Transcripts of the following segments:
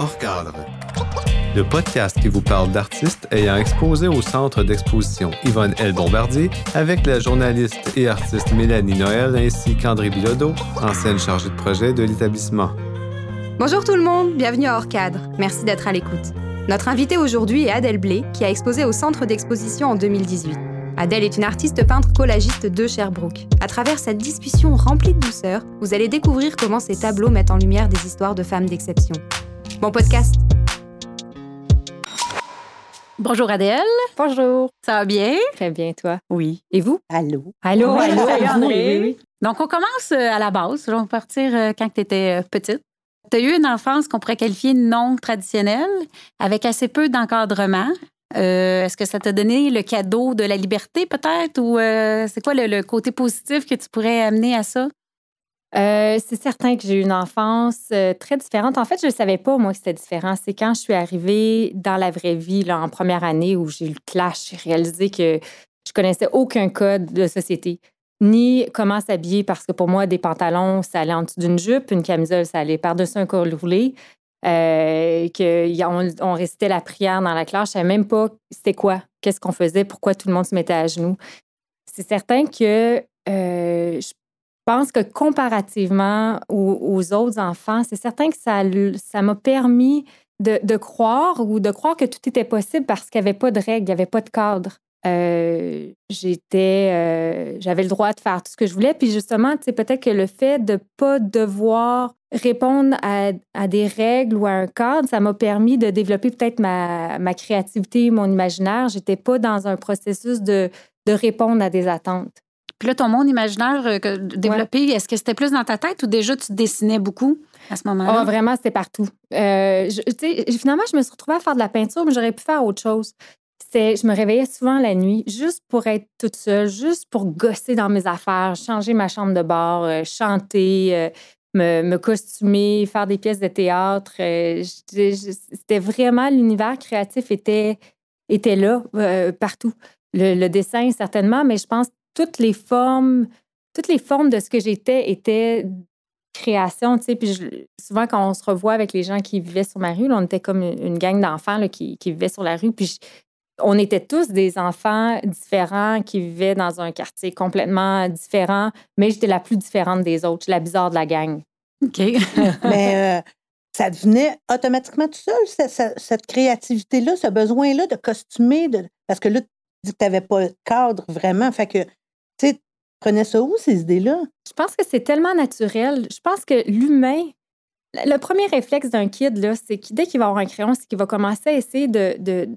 Hors cadre. Le podcast qui vous parle d'artistes ayant exposé au centre d'exposition Yvonne L. Bombardier avec la journaliste et artiste Mélanie Noël ainsi qu'André Bilodeau, ancienne chargée de projet de l'établissement. Bonjour tout le monde, bienvenue à Hors cadre. Merci d'être à l'écoute. Notre invitée aujourd'hui est Adèle Blé, qui a exposé au centre d'exposition en 2018. Adèle est une artiste peintre collagiste de Sherbrooke. À travers cette discussion remplie de douceur, vous allez découvrir comment ces tableaux mettent en lumière des histoires de femmes d'exception. Bon podcast! Bonjour Adèle. Bonjour. Ça va bien? Très bien, toi? Oui. Et vous? Allô? Allô, Oui, allô? André. Oui, oui. Donc, on commence euh, à la base. On va partir euh, quand tu étais petite. Tu as eu une enfance qu'on pourrait qualifier non traditionnelle, avec assez peu d'encadrement. Euh, Est-ce que ça t'a donné le cadeau de la liberté, peut-être? Ou euh, c'est quoi le, le côté positif que tu pourrais amener à ça? Euh, c'est certain que j'ai eu une enfance euh, très différente. En fait, je ne savais pas, moi, que c'était différent. C'est quand je suis arrivée dans la vraie vie, en première année, où j'ai eu le clash, j'ai réalisé que je connaissais aucun code de société, ni comment s'habiller, parce que pour moi, des pantalons, ça allait en dessous d'une jupe, une camisole, ça allait par-dessus un col roulé. Euh, qu'on on récitait la prière dans la classe. Je savais même pas c'était quoi, qu'est-ce qu'on faisait, pourquoi tout le monde se mettait à genoux. C'est certain que euh, je pense que comparativement aux, autres enfants, c'est certain que ça m'a permis de, croire ou de croire que tout était possible parce qu'il n'y avait pas de règles, il n'y avait pas de cadre. Euh, j'étais euh, j'avais le droit de faire tout ce que je voulais. Puis justement sais peut-être que le fait de pas devoir répondre à, des règles ou à un cadre ça m'a permis de développer peut-être ma, créativité mon imaginaire. J'étais pas dans un processus de répondre à des attentes Puis là, ton monde imaginaire euh, développé, est-ce que c'était plus dans ta tête ou déjà tu dessinais beaucoup à ce moment-là? Ah, vraiment, c'était partout. Euh, je- finalement, je me suis retrouvée à faire de la peinture, mais j'aurais pu faire autre chose. Je me réveillais souvent la nuit juste pour être toute seule, juste pour gosser dans mes affaires, changer ma chambre de bar, euh, chanter, euh, me, me costumer, faire des pièces de théâtre. C'était vraiment l'univers créatif était, était là, partout. Le, le dessin, certainement, mais je pense toutes les formes, toutes les formes de ce que j'étais étaient création, tu sais. Puis je- souvent, quand on se revoit avec les gens qui vivaient sur ma rue, là, on était comme une, une gang d'enfants là, qui, qui vivaient sur la rue. Puis je- on était tous des enfants différents qui vivaient dans un quartier complètement différent, mais j'étais la plus différente des autres. La bizarre de la gang. OK. Mais euh, ça devenait automatiquement tout seul, ce- ce- cette créativité-là, ce besoin-là de costumer, de... parce que là, tu dis que tu n'avais pas de cadre vraiment. Fait que, tu sais, prenais ça où, ces idées-là? Je pense que c'est tellement naturel. Je pense que l'humain, le premier réflexe d'un kid, là, c'est que dès qu'il va avoir un crayon, c'est qu'il va commencer à essayer de, de,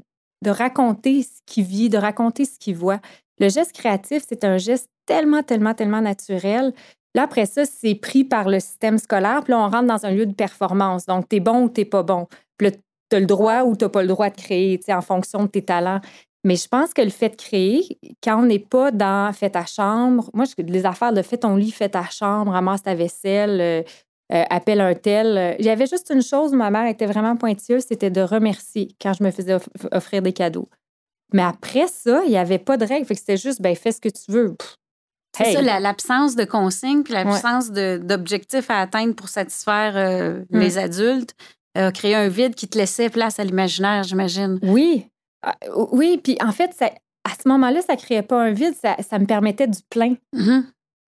de raconter ce qu'il vit, de raconter ce qu'il voit. Le geste créatif, c'est un geste tellement, tellement, tellement naturel. Là, après ça, c'est pris par le système scolaire. Puis là, on rentre dans un lieu de performance. Donc, tu es bon ou tu pas bon. Puis là, tu as le droit ou tu pas le droit de créer, en fonction de tes talents. Mais je pense que le fait de créer, quand on n'est pas dans fais ta chambre, moi, je- les affaires de fais ton lit, fais ta chambre, ramasse ta vaisselle, euh, euh, appelle un tel. euh, Il y avait juste une chose où ma mère était vraiment pointilleuse, c'était de remercier quand je me faisais off- offrir des cadeaux. Mais après ça, il n'y avait pas de règle. Fait que c'était juste, ben, fais ce que tu veux. Pff, C'est hey. ça, la- l'absence de consignes puis Ouais. l'absence de- d'objectifs à atteindre pour satisfaire euh, Hmm. les adultes a créé un vide qui te laissait place à l'imaginaire, j'imagine. Oui. Ah, Oui, puis en fait, ça- à ce moment-là, ça ne créait pas un vide, ça, ça me permettait du plein. Mhm.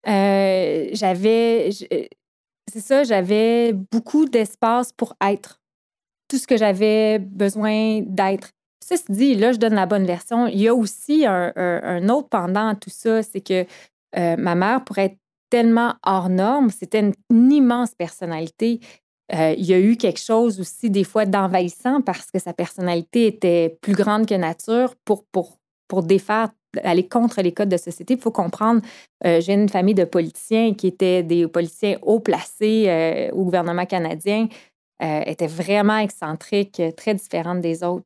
Euh, j'avais, euh, c'est ça, j'avais beaucoup d'espace pour être. Tout ce que j'avais besoin d'être. Ceci dit, là, je donne la bonne version. Il y a aussi un, un- un autre pendant à tout ça, c'est que euh, ma mère, pour être tellement hors norme, c'était une, une immense personnalité. Euh, il y a eu quelque chose aussi, des fois, d'envahissant parce que sa personnalité était plus grande que nature pour, défaire, aller contre les codes de société. Il faut comprendre, euh, j'ai une famille de politiciens qui étaient des politiciens haut placés euh, au gouvernement canadien, étaient vraiment excentriques, très différentes des autres.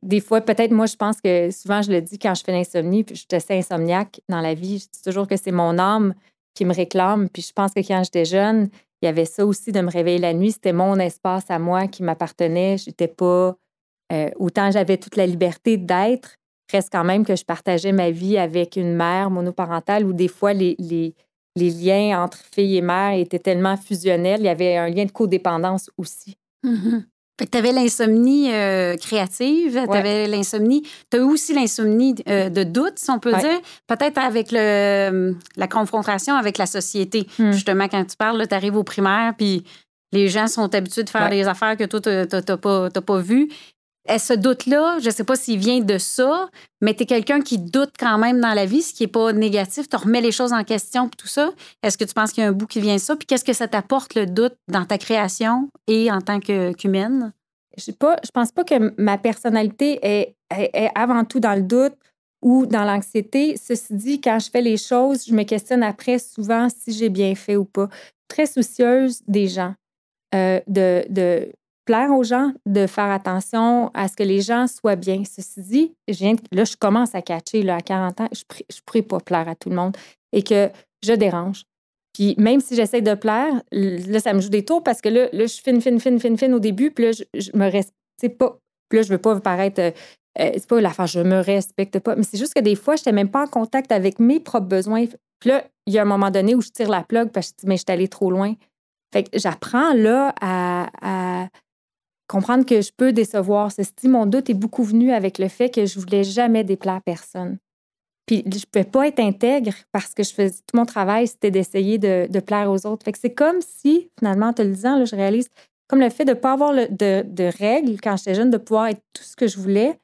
Des fois, peut-être, moi, je pense que souvent, je le dis quand je fais l'insomnie, puis je suis assez insomniaque dans la vie, je dis toujours que c'est mon âme qui me réclame. Puis je pense que quand j'étais jeune, il y avait ça aussi de me réveiller la nuit. C'était mon espace à moi qui m'appartenait. Je n'étais pas. euh, autant j'avais toute la liberté d'être, reste quand même que je partageais ma vie avec une mère monoparentale où des fois les, les, les liens entre fille et mère étaient tellement fusionnels. Il y avait un lien de codépendance aussi. Mhm. Fait que tu avais l'insomnie euh, créative, tu avais l'insomnie. Tu as eu aussi l'insomnie euh, de doute, si on peut dire. Peut-être avec le, la confrontation avec la société. Hmm. Justement, quand tu parles, tu arrives au primaire, puis les gens sont habitués de faire des affaires que toi, tu n'as pas, pas vues. Et ce doute-là, je ne sais pas s'il vient de ça, mais tu es quelqu'un qui doute quand même dans la vie, ce qui n'est pas négatif. Tu remets les choses en question et tout ça. Est-ce que tu penses qu'il y a un bout qui vient de ça? Puis qu'est-ce que ça t'apporte, le doute, dans ta création et en tant qu'humaine? je ne pense pas que ma personnalité est, est, avant tout dans le doute ou dans l'anxiété. Ceci dit, quand je fais les choses, je me questionne après souvent si j'ai bien fait ou pas. Très soucieuse des gens, euh, de, de plaire aux gens, de faire attention à ce que les gens soient bien. Ceci dit, je viens là, je commence à catcher là, à 40 ans, je ne pourrais pas plaire à tout le monde et que je dérange. Puis même si j'essaie de plaire, là, ça me joue des tours parce que là, là je suis fine, fine, fine, fine, fine au début, puis là, je, me respecte pas. Puis là, je veux pas paraître. Euh, euh, c'est pas l'affaire, je me respecte pas. Mais c'est juste que des fois, je n'étais même pas en contact avec mes propres besoins. Puis là, il y a un moment donné où je tire la plug parce que je dis, mais je suis allée trop loin. Fait que j'apprends là à, comprendre que je peux décevoir. Ceci, mon doute est beaucoup venu avec le fait que je voulais jamais déplaire personne. Puis je ne pouvais pas être intègre parce que je faisais tout mon travail, c'était d'essayer de, plaire aux autres. Fait que c'est comme si, finalement, en te le disant, là, je réalise comme le fait de ne pas avoir de, règles quand j'étais jeune, de pouvoir être tout ce que je voulais.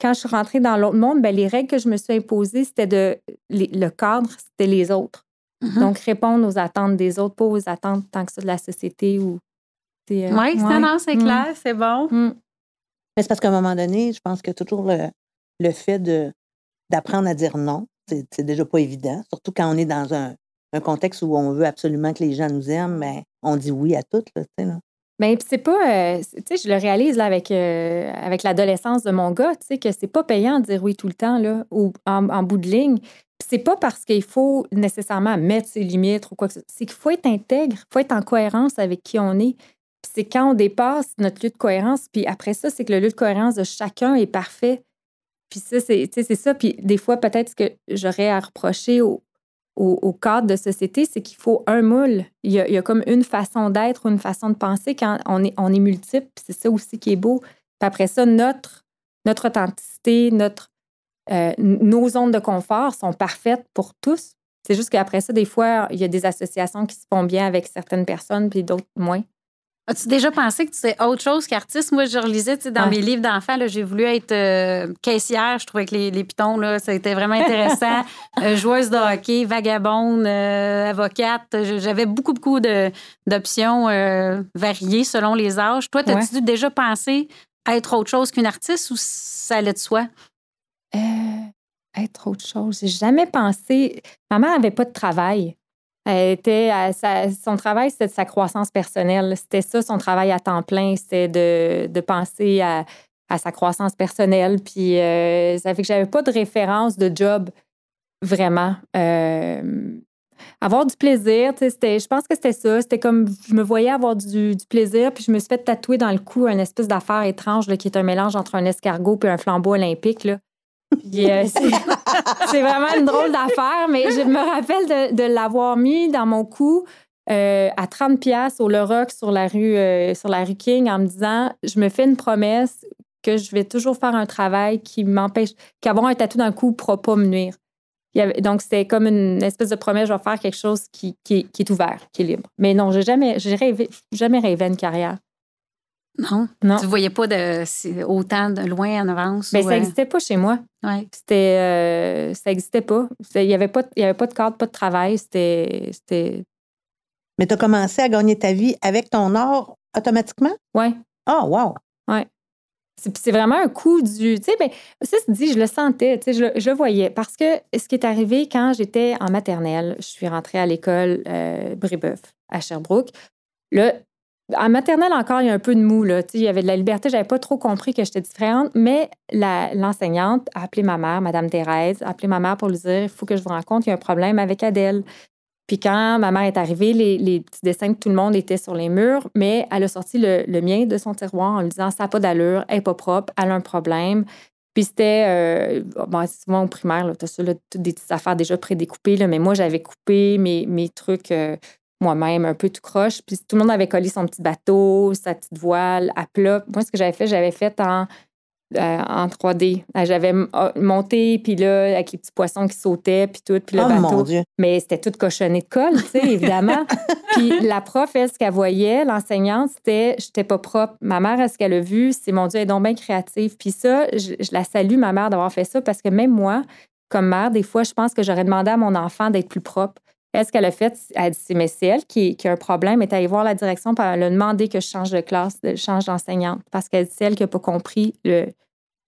Quand je suis rentrée dans l'autre monde, bien, les règles que je me suis imposées, c'était de le cadre, c'était les autres. Mm-hmm. Donc, répondre aux attentes des autres, pas aux attentes tant que ça de la société ou. Euh, oui, c'est mm. clair, c'est bon. Mm. Mais c'est parce qu'à un moment donné, je pense que toujours le, le fait de d'apprendre à dire non. C'est déjà pas évident, surtout quand on est dans un, contexte où on veut absolument que les gens nous aiment, mais on dit oui à tout. Là, là. Mais c'est pas, euh, tu sais, je le réalise là avec, euh, avec l'adolescence de mon gars, tu sais, que c'est pas payant de dire oui tout le temps, là, ou en, bout de ligne. c'est pas parce qu'il faut nécessairement mettre ses limites ou quoi que ce soit. C'est qu'il faut être intègre, il faut être en cohérence avec qui on est. c'est quand on dépasse notre lieu de cohérence, puis après ça, c'est que le lieu de cohérence de chacun est parfait. Puis ça, c'est ça. Puis des fois, peut-être ce que j'aurais à reprocher au, au, cadre de société, c'est qu'il faut un moule. Il y, a, comme une façon d'être ou une façon de penser quand on est, on est multiple. C'est ça aussi qui est beau. Puis après ça, notre, notre authenticité, notre, euh, nos zones de confort sont parfaites pour tous. C'est juste qu'après ça, des fois, il y a des associations qui se font bien avec certaines personnes, puis d'autres moins. As-tu déjà pensé que tu sais autre chose qu'artiste? Moi, je relisais dans mes livres d'enfants, j'ai voulu être euh, caissière. Je trouvais que les, les pitons, là, ça été vraiment intéressant. Euh, joueuse de hockey, vagabonde, euh, avocate. J'avais beaucoup, beaucoup d'options variées selon les âges. Toi, as-tu déjà pensé à être autre chose qu'une artiste ou ça allait de soi? être autre chose. J'ai jamais pensé. Ma mère n'avait pas de travail. Était son travail, c'était de sa croissance personnelle. C'était ça, son travail à temps plein, c'était de, penser à, sa croissance personnelle. Puis euh, ça fait que j'avais pas de référence de job vraiment. Euh, avoir du plaisir, je pense que c'était ça. C'était comme je me voyais avoir du, plaisir, puis je me suis fait tatouer dans le cou un espèce d'affaire étrange qui est un mélange entre un escargot et un flambeau olympique. Là. Euh, c'est vraiment une drôle d'affaire, mais je me rappelle de, l'avoir mis dans mon cou euh, à 30 pièces au Le Rock sur la rue euh, sur la rue King en me disant je me fais une promesse que je vais toujours faire un travail qui m'empêche qu'avoir un tatou dans le cou ne pourra pas me nuire. donc c'était comme une espèce de promesse je vais faire quelque chose qui, est ouvert, qui est libre. Mais non, j'ai jamais jamais rêvé une carrière. Non. non. Tu ne voyais pas de, autant de loin en avance? Mais ben, ça n'existait pas chez moi. Ouais. C'était, euh, ça n'existait pas. Il n'y avait, pas, avait pas de cadre, pas de travail. C'était. Mais tu as commencé à gagner ta vie avec ton art automatiquement? Oui. Ah, oh, wow! Oui. C'est vraiment un coup du. Tu sais, ben, ça se dit, je le sentais, tu sais, je, je, le voyais. Parce que ce qui est arrivé quand j'étais en maternelle, je suis rentrée à l'école euh, Brébeuf à Sherbrooke. Là, en maternelle encore, il y a un peu de mou. Là. Il y avait de la liberté. Je n'avais pas trop compris que j'étais différente. Mais l'enseignante a appelé ma mère, Madame Thérèse, a appelé ma mère pour lui dire il faut que je vous rencontre, il y a un problème avec Adèle. Puis quand ma mère est arrivée, les, petits dessins de tout le monde étaient sur les murs, mais elle a sorti le, mien de son tiroir en lui disant ça n'a pas d'allure, elle n'est pas propre, elle a un problème. Puis c'était, euh, souvent au primaire, tu ça, des petites affaires déjà prédécoupées, mais moi, j'avais coupé mes, mes trucs. Euh, moi-même, un peu tout croche. Puis tout le monde avait collé son petit bateau, sa petite voile à plat. Moi, ce que j'avais fait, j'avais fait en, euh, en 3D. Euh, j'avais ah, monté, puis là, avec les petits poissons qui sautaient, puis tout, puis le Oh, bateau. mon Dieu. Mais c'était tout cochonné de colle, tu sais, évidemment. puis la prof, elle, ce qu'elle voyait, l'enseignante, c'était j'étais pas propre. Ma mère, elle, ce qu'elle a vu, c'est mon Dieu, elle est donc bien créative. Puis ça, je, je la salue, ma mère, d'avoir fait ça, parce que même moi, comme mère, des fois, je pense que j'aurais demandé à mon enfant d'être plus propre. Elle, ce qu'elle a fait, elle a dit, mais c'est elle qui, qui a un problème. Elle est allée voir la direction, puis elle a demandé que je change de classe, de, change d'enseignante, parce qu'elle c'est elle qui n'a pas compris le,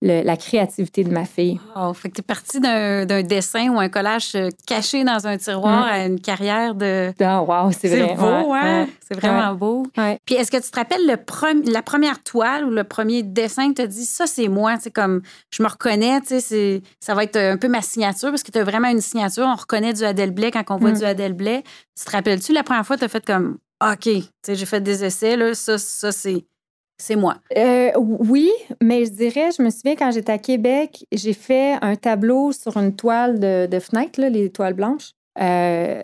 le- la créativité de ma fille. Oh, fait que t'es parti d'un d'un dessin ou un collage euh, caché dans un tiroir Mm. à une carrière de. Ah, wow, c'est C'est vrai. beau, ouais, hein? ouais. C'est vraiment beau. Puis est-ce que tu te rappelles le la première toile ou le premier dessin que tu as dit, ça, c'est moi, tu sais, comme je me reconnais, tu sais, c'est- ça va être un peu ma signature parce que tu as vraiment une signature. On reconnaît du Adèle Blais quand on voit Mm. du Adèle Blais. Tu te rappelles-tu la première fois, tu as fait comme, OK, tu sais, j'ai fait des essais, là, ça, ça, c'est. C'est moi. Euh, oui, mais je dirais, je me souviens quand j'étais à Québec, j'ai fait un tableau sur une toile de, fenêtre, les toiles blanches. Euh,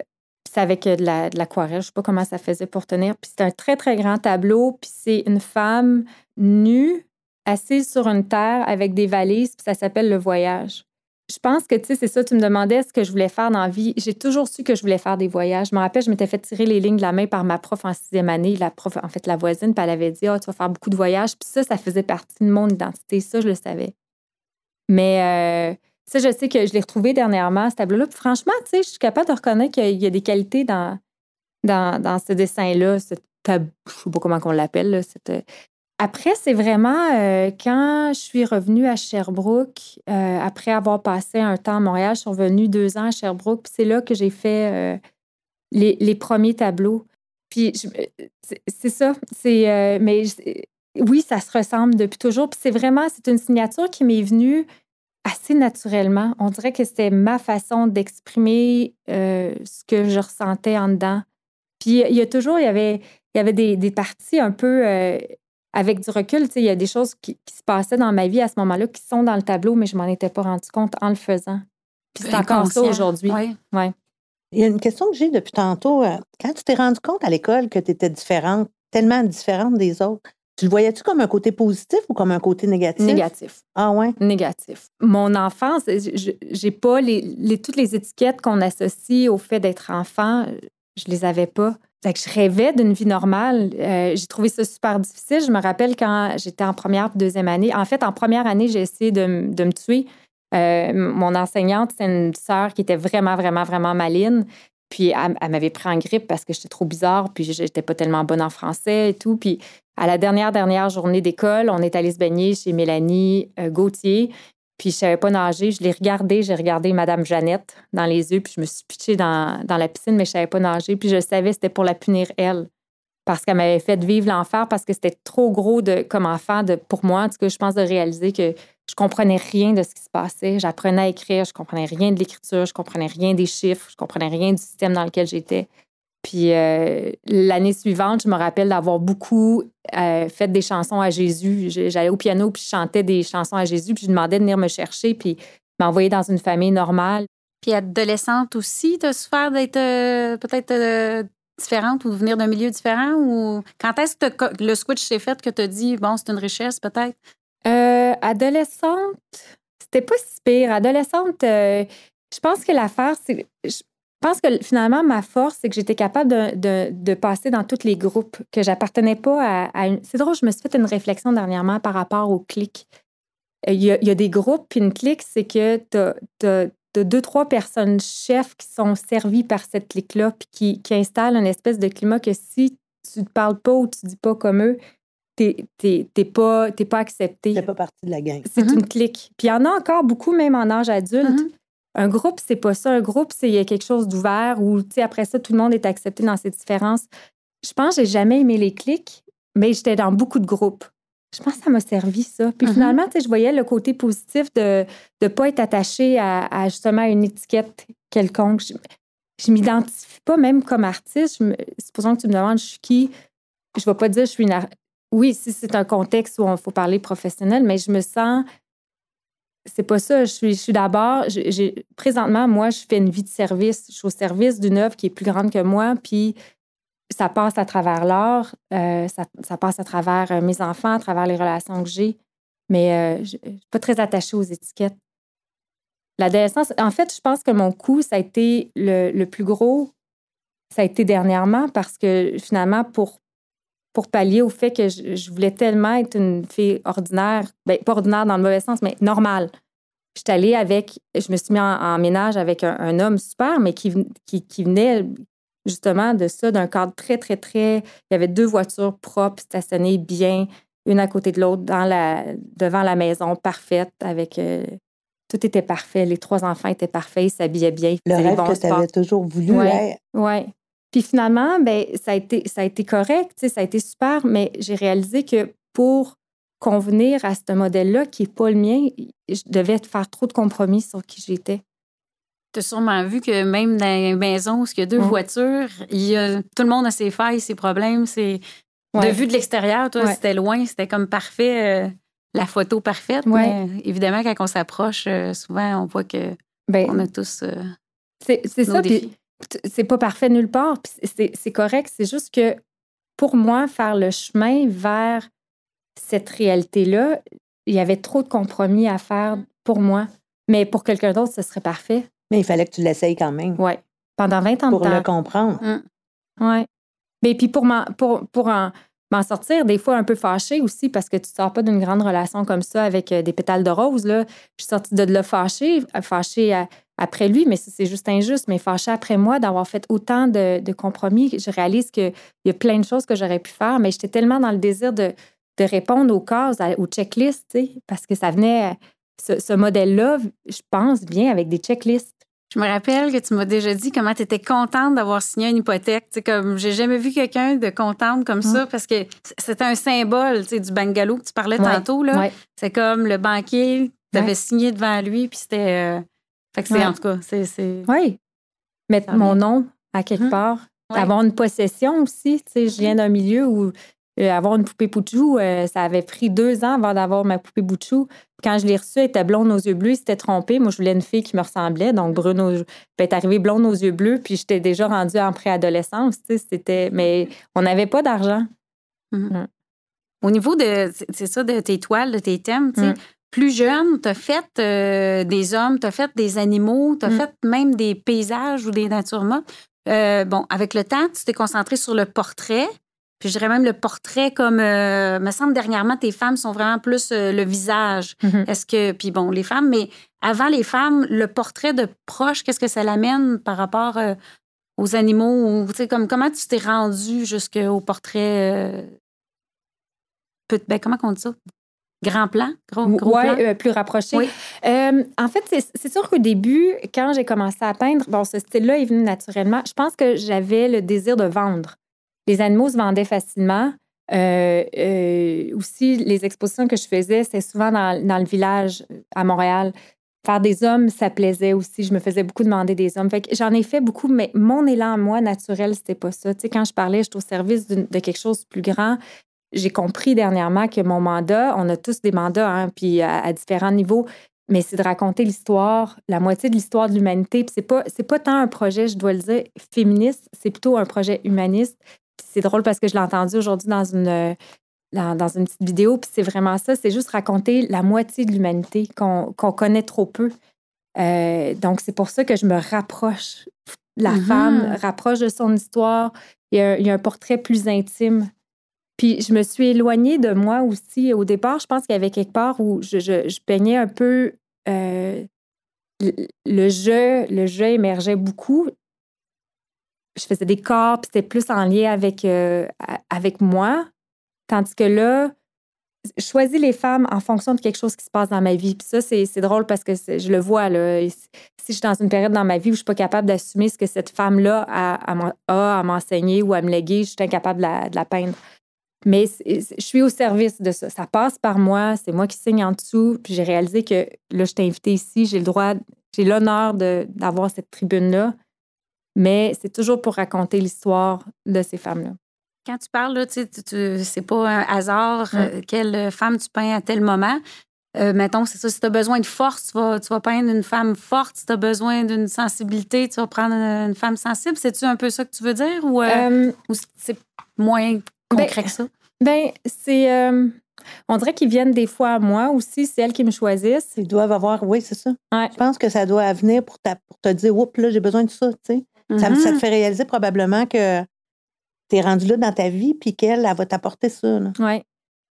c'est avec euh, de de l'aquarelle, je sais pas comment ça faisait pour tenir. Puis c'est un très, très grand tableau. Puis c'est une femme nue, assise sur une terre avec des valises, puis ça s'appelle Le Voyage. Je pense que, tu sais, c'est ça, tu me demandais ce que je voulais faire dans la vie. J'ai toujours su que je voulais faire des voyages. Je me rappelle, je m'étais fait tirer les lignes de la main par ma prof en sixième année, la prof, en fait, la voisine, puis elle avait dit, ah, tu vas faire beaucoup de voyages. Puis ça, ça faisait partie de mon identité. Ça, je le savais. Mais euh, ça, je sais que je l'ai retrouvé dernièrement, ce tableau-là. Puis franchement, tu sais, je suis capable de reconnaître qu'il y a des qualités dans, dans, dans ce dessin-là, ce tab- je sais pas comment on l'appelle, cette, euh, après, c'est vraiment euh, quand je suis revenue à Sherbrooke, euh, après avoir passé un temps à Montréal, je suis revenue deux ans à Sherbrooke, puis c'est là que j'ai fait euh, les, premiers tableaux. Puis c'est ça, c'est mais oui, ça se ressemble depuis toujours. Puis c'est vraiment, c'est une signature qui m'est venue assez naturellement. On dirait que c'était ma façon d'exprimer ce que je ressentais en dedans. Puis il y a toujours, il y avait, il y avait des, parties un peu avec du recul. tu sais, Il y a des choses qui, qui se passaient dans ma vie à ce moment-là qui sont dans le tableau, mais je m'en étais pas rendu compte en le faisant. Puis c'est encore ça aujourd'hui. Ouais. Il y a une question que j'ai depuis tantôt. euh, Quand tu t'es rendu compte à l'école que tu étais différente, tellement différente des autres, tu le voyais-tu comme un côté positif ou comme un côté négatif? Négatif. Ah ouais? Négatif. Mon enfance, je- j'ai pas les, les- toutes les étiquettes qu'on associe au fait d'être enfant, je les avais pas. Fait que je rêvais d'une vie normale. Euh, j'ai trouvé ça super difficile. Je me rappelle quand j'étais en première deuxième année. En fait, en première année, j'ai essayé de, de me tuer. Euh, mon enseignante, c'est une sœur qui était vraiment, vraiment, vraiment maline. Puis elle, elle m'avait pris en grippe parce que j'étais trop bizarre, puis j'étais pas tellement bonne en français et tout. Puis à la dernière, dernière journée d'école, on est allé se baigner chez Mélanie euh, Gauthier. Puis je savais pas nager. Je l'ai regardé, j'ai regardé Madame Jeannette dans les yeux, puis je me suis pitchée dans, la piscine, mais je savais pas nager. Puis je savais c'était pour la punir, elle. Parce qu'elle m'avait fait vivre l'enfer, parce que c'était trop gros comme enfant de, pour moi. En tout cas, je pense de réaliser que je comprenais rien de ce qui se passait. J'apprenais à écrire, je comprenais rien de l'écriture, je comprenais rien des chiffres, je comprenais rien du système dans lequel j'étais. Puis euh, l'année suivante, je me rappelle d'avoir beaucoup euh, fait des chansons à Jésus. J'allais au piano puis je chantais des chansons à Jésus puis je lui demandais de venir me chercher puis m'envoyer dans une famille normale. Puis adolescente aussi, tu as souffert d'être euh, peut-être euh, différente ou de venir d'un milieu différent? Ou quand est-ce que le switch s'est fait que tu as dit, bon, c'est une richesse peut-être? Euh, adolescente, c'était pas si pire. Adolescente, je pense que l'affaire, c'est. Je pense que finalement, ma force, c'est que j'étais capable de, de- de passer dans tous les groupes, que j'appartenais pas à, à une. C'est drôle, je me suis fait une réflexion dernièrement par rapport au clic. Euh, Il y, a, il y a des groupes, puis une clique, c'est que tu as, deux, trois personnes chefs qui sont servies par cette clique-là, puis qui, qui installent une espèce de climat que si tu ne parles pas ou tu dis pas comme eux, t'es t'es- t'es pas, t'es pas accepté. Tu pas partie de la gang. C'est Mhm. une clique. Puis il y en a encore beaucoup, même en âge adulte. Mhm. Un groupe, c'est pas ça. Un groupe, c'est quelque chose d'ouvert où, tu sais, après ça, tout le monde est accepté dans ses différences. Je pense que j'ai jamais aimé les clics, mais j'étais dans beaucoup de groupes. Je pense que ça m'a servi, ça. Puis Mhm. finalement, tu sais, je voyais le côté positif de ne pas être attaché à, à, justement une étiquette quelconque. Je, je m'identifie pas même comme artiste. Je me- supposons que tu me demandes je suis qui, je vais pas dire je suis une ar- Oui, si c'est un contexte où il faut parler professionnel, mais je me sens c'est pas ça. Je suis, je d'abord, présentement, moi, je fais une vie de service. Je suis au service d'une œuvre qui est plus grande que moi. Puis ça passe à travers l'art, euh, ça, passe à travers euh, mes enfants, à travers les relations que j'ai, mais je ne suis pas très attachée aux étiquettes. L'adolescence, en fait, je pense que mon coup, ça a été le, le plus gros, ça a été dernièrement parce que finalement, pour, pour pallier au fait que je, voulais tellement être une fille ordinaire, ben, pas ordinaire dans le mauvais sens, mais normale. Je suis allée avec, je me suis mis en, ménage avec un, homme super, mais qui, qui, qui, venait justement de ça, d'un cadre très, très, très. Il y avait deux voitures propres, stationnées bien, une à côté de l'autre, dans la, devant la maison, parfaite, avec. Euh, tout était parfait. Les trois enfants étaient parfaits, ils s'habillaient bien. Le rêve que tu avais toujours voulu. Oui. Ouais. Puis finalement, ben, ça, a été, ça a été correct, ça a été super, mais j'ai réalisé que pour convenir à ce modèle-là, qui n'est pas le mien, je devais faire trop de compromis sur qui j'étais. Tu as sûrement vu que même dans une maison où il y a deux voitures, il y a, tout le monde a ses failles, ses problèmes. C'est... De vue de l'extérieur, toi, c'était loin, c'était comme parfait, euh, la photo parfaite. Mais évidemment, quand on s'approche, euh, souvent, on voit que ben, on a tous. Euh, c'est, ça. C'est pas parfait nulle part. C'est, c'est correct. C'est juste que pour moi, faire le chemin vers cette réalité-là, il y avait trop de compromis à faire pour moi. Mais pour quelqu'un d'autre, ce serait parfait. Mais il fallait que tu l'essayes quand même. Oui. Pendant 20 ans pour de temps. Pour le comprendre. Mmh. Oui. Mais puis pour pour, pour m'en sortir, des fois un peu fâchée aussi, parce que tu ne sors pas d'une grande relation comme ça avec euh, des pétales de rose. Là. Je suis sortie de là fâchée, fâchée après lui, mais c'est juste injuste, mais fâchée après moi d'avoir fait autant de, de compromis. Je réalise qu'il y a plein de choses que j'aurais pu faire, mais j'étais tellement dans le désir de, de répondre aux cases, aux checklists, parce que ça venait, ce, modèle-là, je pense, bien avec des checklists. Je me rappelle que tu m'as déjà dit comment tu étais contente d'avoir signé une hypothèque. sais, comme j'ai jamais vu quelqu'un de contente comme ça parce que c'était un symbole du bungalow que tu parlais tantôt. Là. C'est comme le banquier, tu avais signé devant lui, puis c'était. Euh, fait que c'est en tout cas, c'est. Oui. Mettre mon nom à quelque hum. part. Avoir une possession aussi. Je viens d'un milieu où euh, avoir une poupée Pouchou, euh, ça avait pris deux ans avant d'avoir ma poupée Pouchou. Quand je l'ai reçue, elle était blonde aux yeux bleus, c'était trompé. Moi, je voulais une fille qui me ressemblait, donc brune aux... Elle est arrivée blonde aux yeux bleus, puis j'étais déjà rendue en préadolescence. C'était... Mais on n'avait pas d'argent. Mm-hmm. Au niveau de, c'est ça, de tes toiles, de tes thèmes, mm. plus jeune, tu as fait euh, des hommes, tu as fait des animaux, tu as mm. fait même des paysages ou des natures bon, avec le temps, tu t'es concentré sur le portrait. Puis je dirais même le portrait comme, euh, me semble dernièrement, tes femmes sont vraiment plus euh, le visage. Mm-hmm. Est-ce que, puis bon, les femmes, mais avant les femmes, le portrait de proche, qu'est-ce que ça l'amène par rapport euh, aux animaux? Tu sais, comme, comment tu t'es rendu jusqu'au portrait, ben, comment on dit ça? Grand plan? Gros, gros ouais, plus rapproché. en fait, c'est sûr qu'au début, quand j'ai commencé à peindre, bon, ce style-là est venu naturellement. Je pense que j'avais le désir de vendre. Les animaux se vendaient facilement. Euh, euh, aussi, les expositions que je faisais, c'est souvent dans, le village à Montréal. Faire des hommes, ça plaisait aussi. Je me faisais beaucoup demander des hommes. J'en ai fait beaucoup, mais mon élan à moi, naturel, c'était pas ça. Tu sais, quand je parlais, je suis au service de quelque chose de plus grand. J'ai compris dernièrement que mon mandat, on a tous des mandats, hein, puis à, différents niveaux, mais c'est de raconter l'histoire, la moitié de l'histoire de l'humanité. Puis c'est pas, c'est pas tant un projet, je dois le dire, féministe, c'est plutôt un projet humaniste c'est drôle parce que je l'ai entendu aujourd'hui dans une, dans, une petite vidéo, puis c'est vraiment ça, c'est juste raconter la moitié de l'humanité qu'on connaît trop peu. Euh, donc, c'est pour ça que je me rapproche. La mm-hmm. femme rapproche de son histoire. Il y, a, un portrait plus intime. Puis, je me suis éloignée de moi aussi. Au départ, je pense qu'il y avait quelque part où je, je, peignais un peu euh, le jeu. Le jeu émergeait beaucoup je faisais des corps, puis c'était plus en lien avec, euh, avec moi. Tandis que là, je choisis les femmes en fonction de quelque chose qui se passe dans ma vie. Puis ça, c'est drôle parce que je le vois. Là. Si je suis dans une période dans ma vie où je ne suis pas capable d'assumer ce que cette femme-là a, a, à m'enseigner ou à me léguer, je suis incapable de la, peindre. Mais je suis au service de ça. Ça passe par moi, c'est moi qui signe en dessous. Puis j'ai réalisé que là, je t'ai invité ici, j'ai le droit, j'ai l'honneur d'avoir cette tribune-là mais c'est toujours pour raconter l'histoire de ces femmes-là. Quand tu parles, là, tu, c'est pas un hasard euh, quelle femme tu peins à tel moment. euh, mettons, c'est ça, si tu as besoin de force, tu vas, tu vas peindre une femme forte. Si tu as besoin d'une sensibilité, tu vas prendre une, femme sensible. C'est-tu un peu ça que tu veux dire ou, euh, ou c'est moins ben, concret que ça? Ben, c'est. on dirait qu'ils viennent des fois à moi aussi, c'est elles qui me choisissent. Ils doivent avoir, oui, c'est ça. Je pense que ça doit venir pour, pour te dire, oups, là, j'ai besoin de ça, tu sais. Ça, ça, te Mm-hmm. fait réaliser probablement que tu es rendu là dans ta vie, puis qu'elle, elle va t'apporter ça. Là. Ouais.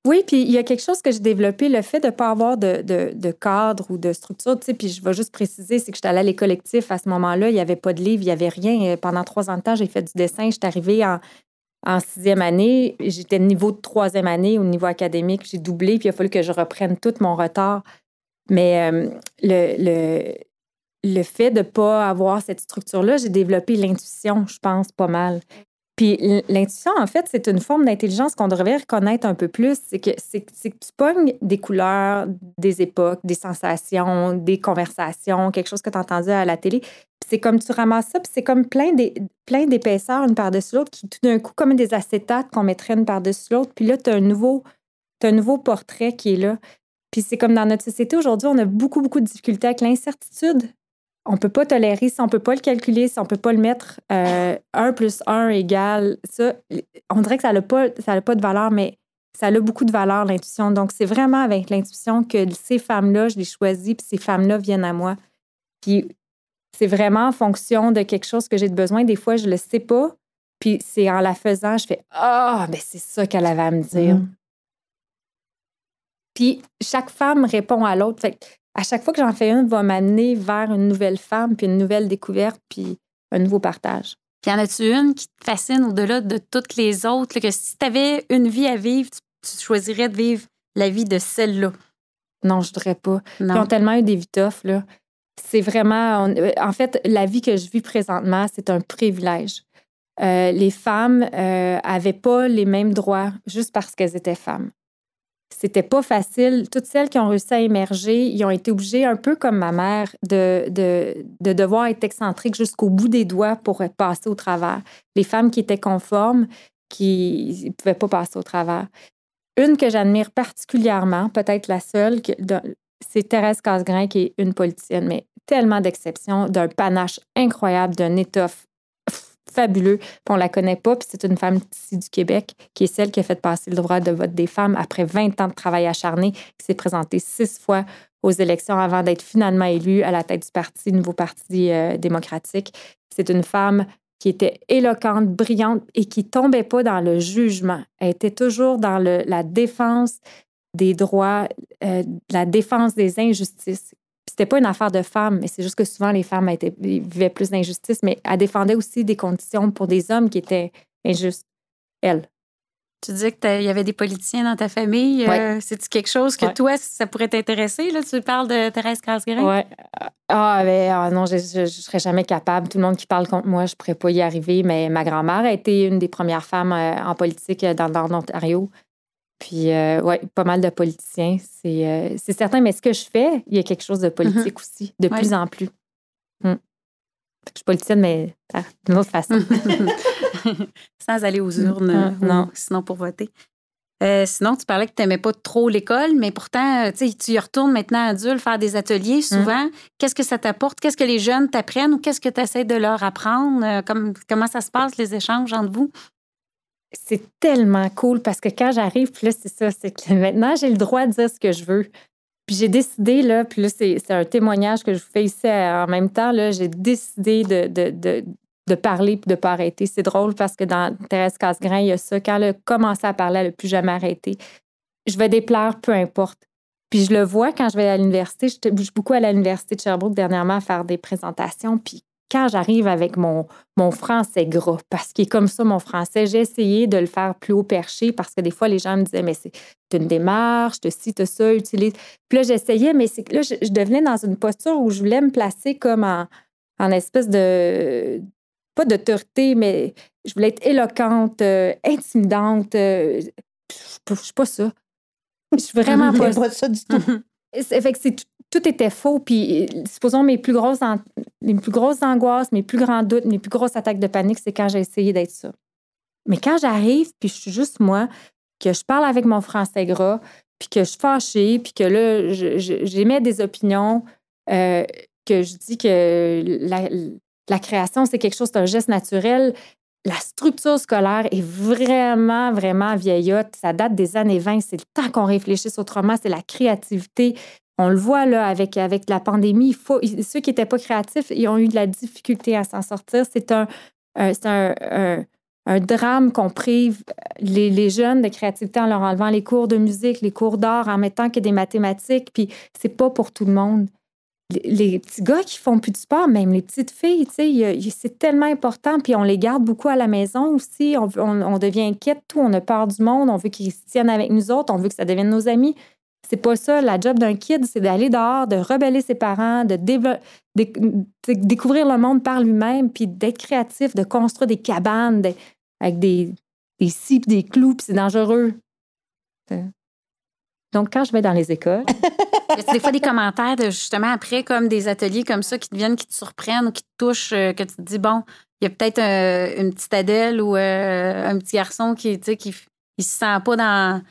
Oui, puis il y a quelque chose que j'ai développé, le fait de ne pas avoir de, de, de, cadre ou de structure, tu sais, puis je vais juste préciser, c'est que j'étais allée à les collectifs à ce moment-là, il n'y avait pas de livre, il n'y avait rien. Pendant trois ans de temps, j'ai fait du dessin, j'étais arrivée en, en sixième année, j'étais niveau de troisième année au niveau académique, j'ai doublé, puis il a fallu que je reprenne tout mon retard. Mais euh, le, le, le fait de ne pas avoir cette structure-là, j'ai développé l'intuition, je pense, pas mal. Puis l'intuition, en fait, c'est une forme d'intelligence qu'on devrait reconnaître un peu plus. C'est que, c'est, tu pognes des couleurs, des époques, des sensations, des conversations, quelque chose que tu as entendu à la télé. Puis c'est comme tu ramasses ça, puis c'est comme plein, des, plein d'épaisseurs une par-dessus l'autre qui, tout d'un coup, comme des acétates qu'on mettrait une par-dessus l'autre. Puis là, tu as un nouveau, un nouveau portrait qui est là. Puis c'est comme dans notre société aujourd'hui, on a beaucoup, beaucoup de difficultés avec l'incertitude on ne peut pas tolérer, si on ne peut pas le calculer, si on ne peut pas le mettre euh, 1 plus 1 égale ça, on dirait que ça n'a pas, pas de valeur, mais ça a beaucoup de valeur, l'intuition. Donc, c'est vraiment avec l'intuition que ces femmes-là, je les choisis, puis ces femmes-là viennent à moi. Puis, c'est vraiment en fonction de quelque chose que j'ai de besoin. Des fois, je ne le sais pas, puis c'est en la faisant, je fais Ah, oh, ben c'est ça qu'elle avait à me dire. Mm. Puis, chaque femme répond à l'autre. Fait à chaque fois que j'en fais une, va m'amener vers une nouvelle femme, puis une nouvelle découverte, puis un nouveau partage. Puis y en a-tu une qui te fascine au-delà de toutes les autres, là, que si tu avais une vie à vivre, tu, tu, choisirais de vivre la vie de celle-là? Non, je dirais pas. Non. Ils ont tellement eu des tough, là. C'est vraiment... On, en fait, la vie que je vis présentement, c'est un privilège. Euh, les femmes euh, avaient pas les mêmes droits juste parce qu'elles étaient femmes c'était pas facile. Toutes celles qui ont réussi à émerger, ils ont été obligées, un peu comme ma mère, de, de, de devoir être excentriques jusqu'au bout des doigts pour passer au travers. Les femmes qui étaient conformes, qui ne pouvaient pas passer au travers. Une que j'admire particulièrement, peut-être la seule, c'est Thérèse Casgrain, qui est une politicienne, mais tellement d'exceptions, d'un panache incroyable, d'un étoffe fabuleux. Puis on la connaît pas, puis c'est une femme ici du Québec qui est celle qui a fait passer le droit de vote des femmes après 20 ans de travail acharné, qui s'est présentée six fois aux élections avant d'être finalement élue à la tête du parti, nouveau parti euh, démocratique. C'est une femme qui était éloquente, brillante et qui tombait pas dans le jugement. Elle était toujours dans la défense des droits, euh, la défense des injustices c'était pas une affaire de femmes, mais c'est juste que souvent les femmes étaient, vivaient plus d'injustice, mais elle défendait aussi des conditions pour des hommes qui étaient injustes. Elle. Tu disais qu'il y avait des politiciens dans ta famille. Ouais. Euh, C'est-tu quelque chose que ouais. toi, ça pourrait t'intéresser? Là? Tu parles de Thérèse Casgrain? Oui. Ah, ben, ah, non, je ne serais jamais capable. Tout le monde qui parle contre moi, je ne pourrais pas y arriver. Mais ma grand-mère a été une des premières femmes euh, en politique dans le nord d'Ontario. Puis, euh, oui, pas mal de politiciens. C'est euh, certain, mais ce que je fais, il y a quelque chose de politique mm -hmm. aussi, de ouais. plus en plus. Mm. Je suis politicienne, mais ah, d'une autre façon. Sans aller aux urnes, mm. non. Sinon pour voter. Euh, sinon, tu parlais que tu n'aimais pas trop l'école, mais pourtant, tu y retournes maintenant adulte faire des ateliers souvent. Qu'est-ce que ça t'apporte? Qu'est-ce que les jeunes t'apprennent ou qu'est-ce que tu essaies de leur apprendre? Comme, comment ça se passe, les échanges entre vous? C'est tellement cool parce que quand j'arrive, puis là, c'est ça, c'est que maintenant, j'ai le droit de dire ce que je veux. Puis j'ai décidé, là, puis là, c'est un témoignage que je vous fais ici en même temps, là, j'ai décidé de, parler et de ne pas arrêter. C'est drôle parce que dans Thérèse Casgrain, il y a ça. Quand elle a commencé à parler, elle n'a plus jamais arrêté. Je vais déplaire, peu importe. Puis je le vois quand je vais à l'université. Je bouge beaucoup à l'université de Sherbrooke dernièrement à faire des présentations. Puis quand j'arrive avec mon, mon français gras, parce qu'il est comme ça, mon français, j'ai essayé de le faire plus haut perché parce que des fois, les gens me disaient, mais c'est une démarche, de ci, de ça, utilise. Puis là, j'essayais, mais c'est là, je, je, devenais dans une posture où je voulais me placer comme en, en espèce de. pas d'autorité, mais je voulais être éloquente, euh, intimidante. Euh, je ne suis pas ça. Je suis vraiment pas, pas ça du tout. Fait que tout était faux. Puis, supposons, mes plus grosses, mes plus grosses angoisses, mes plus grands doutes, mes plus grosses attaques de panique, c'est quand j'ai essayé d'être ça. Mais quand j'arrive, puis je suis juste moi, que je parle avec mon français gras, puis que je suis fâchée, puis que là, j'émets des opinions, euh, que je dis que la, la création, c'est quelque chose, c'est un geste naturel. La structure scolaire est vraiment, vraiment vieillotte. Ça date des années 20. C'est le temps qu'on réfléchisse autrement. C'est la créativité. On le voit là avec, avec la pandémie. Il faut, ceux qui n'étaient pas créatifs, ils ont eu de la difficulté à s'en sortir. C'est un, un, un, drame qu'on prive les, les, jeunes de créativité en leur enlevant les cours de musique, les cours d'art, en mettant que des mathématiques. Puis c'est pas pour tout le monde les, petits gars qui font plus de sport, même les petites filles, c'est tellement important. Puis on les garde beaucoup à la maison aussi. On, devient inquiète, tout. On a peur du monde. On veut qu'ils se tiennent avec nous autres. On veut que ça devienne nos amis. C'est pas ça. La job d'un kid, c'est d'aller dehors, de rebeller ses parents, de, découvrir le monde par lui-même, puis d'être créatif, de construire des cabanes avec des, des des clous, puis c'est dangereux. Donc, quand je vais dans les écoles. y a des fois des commentaires de justement après, comme des ateliers comme ça qui te viennent, qui te surprennent ou qui te touchent, euh, que tu te dis, bon, il y a peut-être euh, une petite Adèle ou euh, un petit garçon qui, tu sais, qui ne se sent pas dans,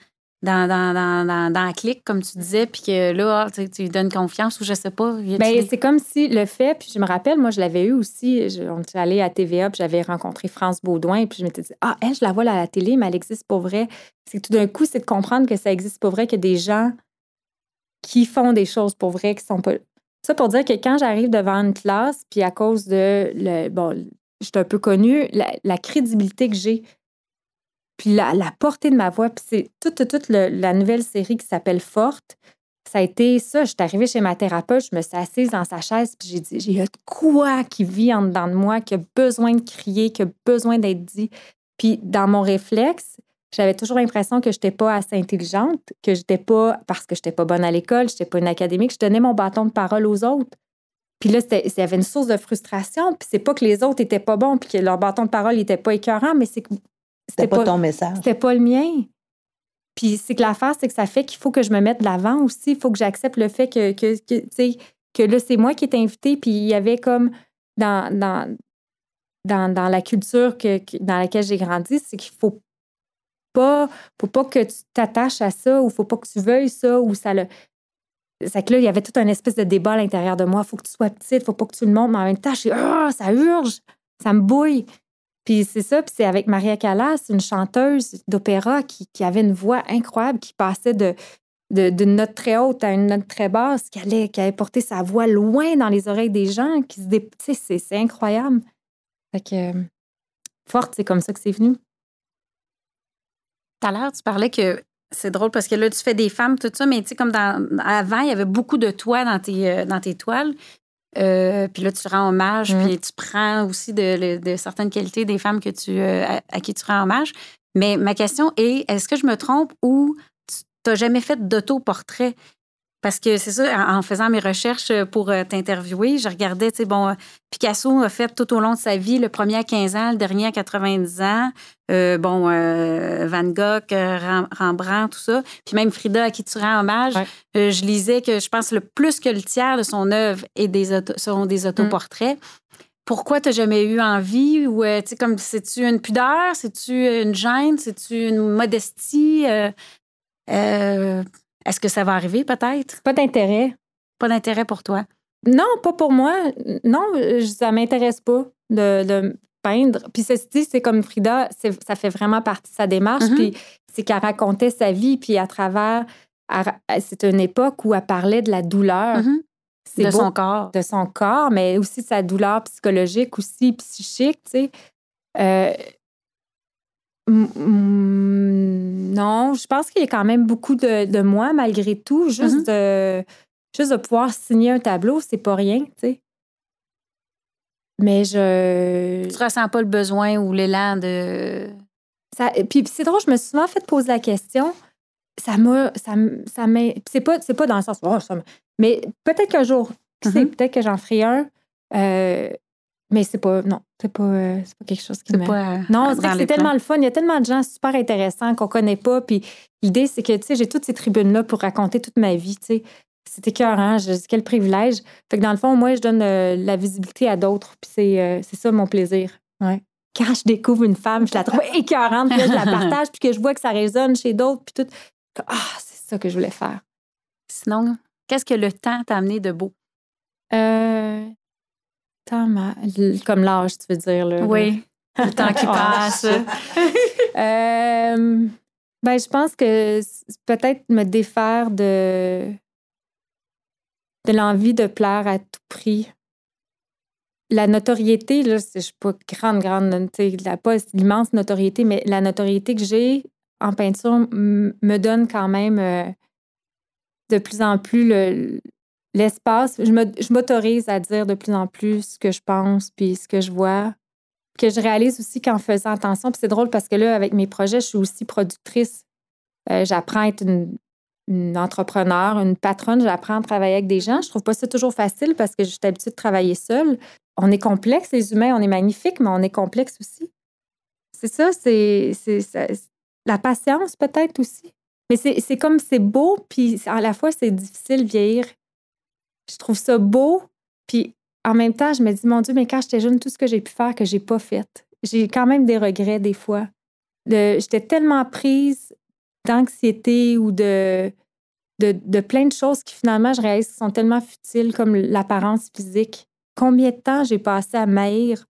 dans, dans, dans, dans, la clique, comme tu disais, puis que là, tu, lui donnes confiance ou je sais pas. Bien, c'est comme si le fait, puis je me rappelle, moi, je l'avais eu aussi. Je, on était allé à TVA, puis j'avais rencontré France Baudouin, puis je m'étais dit, ah, elle, je la vois à la télé, mais elle existe pour vrai. C'est tout d'un coup, c'est de comprendre que ça existe pour vrai, que des gens qui font des choses pour vrai, qui sont pas. Ça pour dire que quand j'arrive devant une classe, puis à cause de. Le, bon, je suis un peu connue, la, crédibilité que j'ai, puis la, portée de ma voix, puis c'est toute, toute la nouvelle série qui s'appelle Forte. Ça a été ça. Je suis arrivée chez ma thérapeute, je me suis assise dans sa chaise, puis j'ai dit j'ai quoi qui vit en dedans de moi, qui a besoin de crier, qui a besoin d'être dit. Puis dans mon réflexe, j'avais toujours l'impression que je n'étais pas assez intelligente, que je n'étais pas, parce que je n'étais pas bonne à l'école, je n'étais pas une académique, je donnais mon bâton de parole aux autres. Puis là, il y avait une source de frustration. Puis c'est pas que les autres étaient pas bons, puis que leur bâton de parole n'était pas écœurant, mais c'est que. C'était pas, ton message. C'était pas le mien. Puis c'est que l'affaire, c'est que ça fait qu'il faut que je me mette de l'avant aussi. Il faut que j'accepte le fait que, que, que, que là, c'est moi qui est invitée, puis il y avait comme dans, dans, dans, dans la culture que, dans laquelle j'ai grandi, c'est qu'il faut pas, faut pas que tu t'attaches à ça ou faut pas que tu veuilles ça ou ça le. C'est que là, il y avait tout un espèce de débat à l'intérieur de moi. Faut que tu sois petite, faut pas que tu le montres, mais en même temps, je ah, ça urge, ça me bouille. Puis c'est ça, puis c'est avec Maria Callas, une chanteuse d'opéra qui, avait une voix incroyable, qui passait de, d'une note très haute à une note très basse, qui allait, qui porté sa voix loin dans les oreilles des gens, qui se dé... c'est, incroyable. Fait que, forte, c'est comme ça que c'est venu. Tout à l'heure, tu parlais que c'est drôle parce que là, tu fais des femmes, tout ça, mais tu sais, comme dans, avant, il y avait beaucoup de toi dans tes, euh, dans tes toiles. Euh, puis là, tu rends hommage, mmh. puis tu prends aussi de, de, certaines qualités des femmes que tu, euh, à, qui tu rends hommage. Mais ma question est, est-ce que je me trompe ou tu n'as jamais fait d'autoportrait? Parce que c'est ça, en faisant mes recherches euh, pour euh, t'interviewer, je regardais, tu sais, bon, Picasso a fait tout au long de sa vie, le premier à 15 ans, le dernier à 90 ans, euh, bon, Van Gogh, Rembrandt, tout ça, puis même Frida, à qui tu rends hommage. je lisais que je pense le plus que le tiers de son œuvre est des sont des mmh. autoportraits. Pourquoi tu n'as jamais eu envie? Ou, tu sais, comme, c'est-tu une pudeur, c'est-tu une gêne, c'est-tu une modestie? Est-ce que ça va arriver peut-être? Pas d'intérêt. Pas d'intérêt pour toi? Non, pas pour moi. Non, ça m'intéresse pas de, peindre. Puis ceci dit, c'est comme Frida, ça fait vraiment partie de sa démarche. Mm-hmm. Puis c'est qu'elle racontait sa vie, puis à travers, c'est une époque où elle parlait de la douleur. Mm-hmm. De son corps. De son corps, mais aussi de sa douleur psychologique, aussi psychique, tu sais. Euh, non, je pense qu'il y a quand même beaucoup de, moi malgré tout. Juste, mm-hmm. de, juste de pouvoir signer un tableau, c'est pas rien, tu sais. Mais je. Tu ressens pas le besoin ou l'élan de. Ça, puis c'est drôle, je me suis souvent fait poser la question. Ça m'a. Ça, ça c'est pas, pas dans le sens. Oh, mais peut-être qu'un jour, mm-hmm. peut-être que j'en ferai un. Euh, mais c'est pas. Non, c'est pas, euh, pas quelque chose qui me. Pas, non, c'est tellement le fun. Il y a tellement de gens super intéressants qu'on connaît pas. Puis l'idée, c'est que, tu sais, j'ai toutes ces tribunes-là pour raconter toute ma vie, tu sais. C'est écœurant. Je dis quel privilège. Fait que dans le fond, moi, je donne euh, la visibilité à d'autres. Puis c'est, euh, c'est ça mon plaisir. Ouais. Quand je découvre une femme, je la trouve écœurante, puis je la partage, puis que je vois que ça résonne chez d'autres, puis tout. Ah, c'est c'est ça que je voulais faire. Sinon, qu'est-ce que le temps t'a amené de beau? Euh, comme l'âge, tu veux dire. Là, Oui, le temps qui Ah. passe. Euh, ben, je pense que peut-être me défaire de, de l'envie de plaire à tout prix. La notoriété, là, c'est- je suis pas grande, grande, la- pas l'immense notoriété, mais la notoriété que j'ai en peinture me donne quand même euh, de plus en plus le- l'espace. Je m'autorise à dire de plus en plus ce que je pense puis ce que je vois que je réalise aussi qu'en faisant attention, puis c'est drôle parce que là, avec mes projets, je suis aussi productrice. Euh, j'apprends à être une, une entrepreneur, une patronne, j'apprends à travailler avec des gens. Je trouve pas ça toujours facile parce que je suis habituée de travailler seule. On est complexe, les humains, on est magnifiques, mais on est complexe aussi. C'est ça, c'est la patience peut-être aussi. Mais c'est comme c'est beau, puis à la fois c'est difficile vieillir. Je trouve ça beau, puis en même temps, je me dis, mon Dieu, mais quand j'étais jeune, tout ce que j'ai pu faire que j'ai pas fait. J'ai quand même des regrets des fois. J'étais tellement prise d'anxiété ou de, de, plein de choses qui finalement, je réalise sont tellement futiles, comme l'apparence physique. Combien de temps j'ai passé à maïr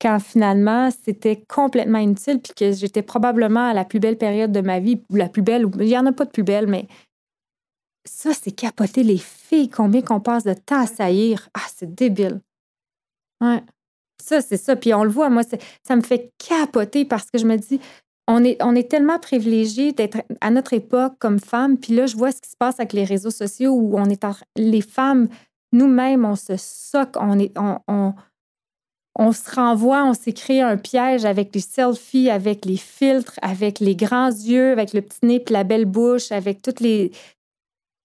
quand finalement c'était complètement inutile, puis que j'étais probablement à la plus belle période de ma vie, ou la plus belle, il n'y en a pas de plus belle, mais ça, c'est capoter les filles, combien qu'on passe de temps à saillir? Ah, c'est débile. Ouais. Ça, c'est ça. Puis on le voit, moi, ça me fait capoter parce que je me dis, on est, on est tellement privilégiés d'être à notre époque comme femmes. Puis là, je vois ce qui se passe avec les réseaux sociaux où on est en- les femmes, nous-mêmes, on se soque, on, est, on, on, on se renvoie, on s'est créé un piège avec les selfies, avec les filtres, avec les grands yeux, avec le petit nez puis la belle bouche, avec toutes les,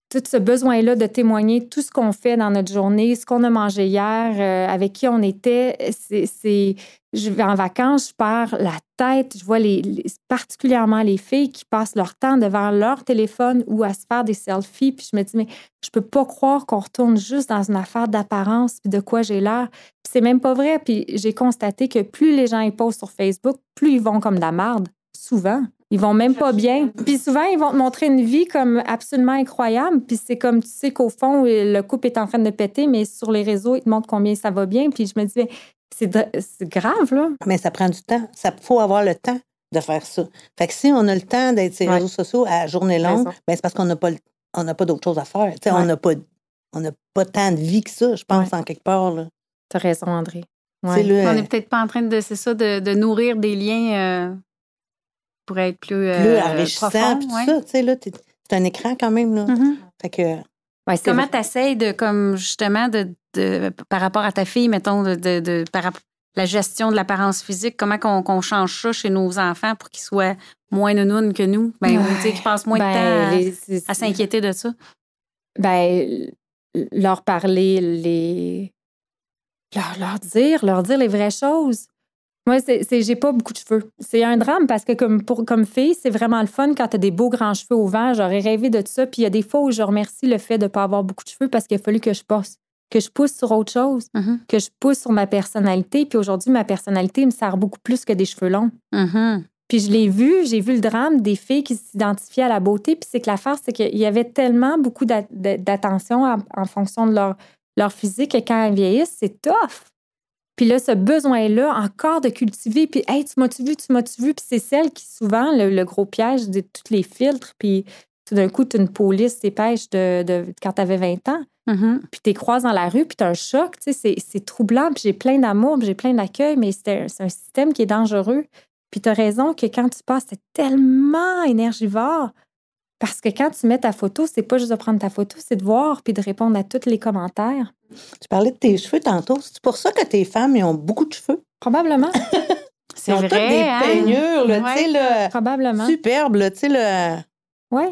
tout ce besoin-là de témoigner tout ce qu'on fait dans notre journée, ce qu'on a mangé hier, euh, avec qui on était. C'est, je vais en vacances, je perds la tête. Je vois les, particulièrement les filles qui passent leur temps devant leur téléphone ou à se faire des selfies. Puis je me dis, mais je peux pas croire qu'on retourne juste dans une affaire d'apparence puis de quoi j'ai l'air. Puis c'est même pas vrai. Puis j'ai constaté que plus les gens y posent sur Facebook, plus ils vont comme de la marde, souvent. Ils vont même pas bien. Puis souvent, ils vont te montrer une vie comme absolument incroyable. Puis c'est comme, tu sais qu'au fond, le couple est en train de péter, mais sur les réseaux, ils te montrent combien ça va bien. Puis je me dis, mais c'est grave, là. Mais ça prend du temps. Il faut avoir le temps de faire ça. Fait que si on a le temps d'être sur les Ouais. réseaux sociaux à journée longue, ben c'est parce qu'on n'a pas, le- on n'a pas d'autre chose à faire. Tu sais, On n'a pas, on n'a pas tant de vie que ça, je pense, Ouais. en quelque part. Là. T'as raison, André. Tu là, On n'est peut-être pas en train de, c'est ça, de, de nourrir des liens euh, pour être plus, plus euh, enrichissant, profond, puis tout ouais. ça. Tu sais, là, t'es- c'est un écran quand même. Là. Mhm. Fait que, Ouais, c'est Comment essaies de, comme justement, de, de- par rapport à ta fille, mettons, de, de, de- par rapport la gestion de l'apparence physique, comment qu'on qu'on change ça chez nos enfants pour qu'ils soient moins nounounes que nous? Ben, ou, tu sais, qu'ils passent moins Ben, de temps à- à, s'inquiéter de ça? ben, leur parler, les. Leur, leur dire, leur dire les vraies choses. Moi, c'est, j'ai pas beaucoup de cheveux. C'est un drame parce que comme, pour, comme fille, c'est vraiment le fun quand tu as des beaux grands cheveux au vent. J'aurais rêvé de ça. Puis il y a des fois où je remercie le fait de ne pas avoir beaucoup de cheveux parce qu'il a fallu que je pousse, que je pousse sur autre chose, Mhm. que je pousse sur ma personnalité. Puis aujourd'hui, ma personnalité me sert beaucoup plus que des cheveux longs. Mhm. Puis je l'ai vu, j'ai vu le drame des filles qui s'identifiaient à la beauté. Puis c'est que l'affaire, c'est qu'il y avait tellement beaucoup d'a- d'a- d'attention en, en fonction de leur, leur physique que quand elles vieillissent, c'est tough. Puis là, ce besoin-là, encore de cultiver, puis hey, tu m'as-tu vu, tu m'as-tu vu, puis c'est celle qui, souvent, le, le gros piège de tous les filtres, puis tout d'un coup, tu as une police dépêche de, de quand tu avais 20 ans, Mhm. puis tu croises dans la rue, puis tu un choc, tu sais, c'est- c'est troublant, puis j'ai plein d'amour, puis j'ai plein d'accueil, mais c'est un, c'est un système qui est dangereux. Puis tu as raison que quand tu passes, c'est tellement énergivore. Parce que quand tu mets ta photo, c'est pas juste de prendre ta photo, c'est de voir puis de répondre à tous les commentaires. tu parlais de tes cheveux tantôt. C'est pour ça que tes femmes, ils ont beaucoup de cheveux? Probablement. C'est Ils ont toutes vrai, des hein? peignures, là, tu Ouais. sais, là, Probablement. superbes, là, tu sais, là. Oui.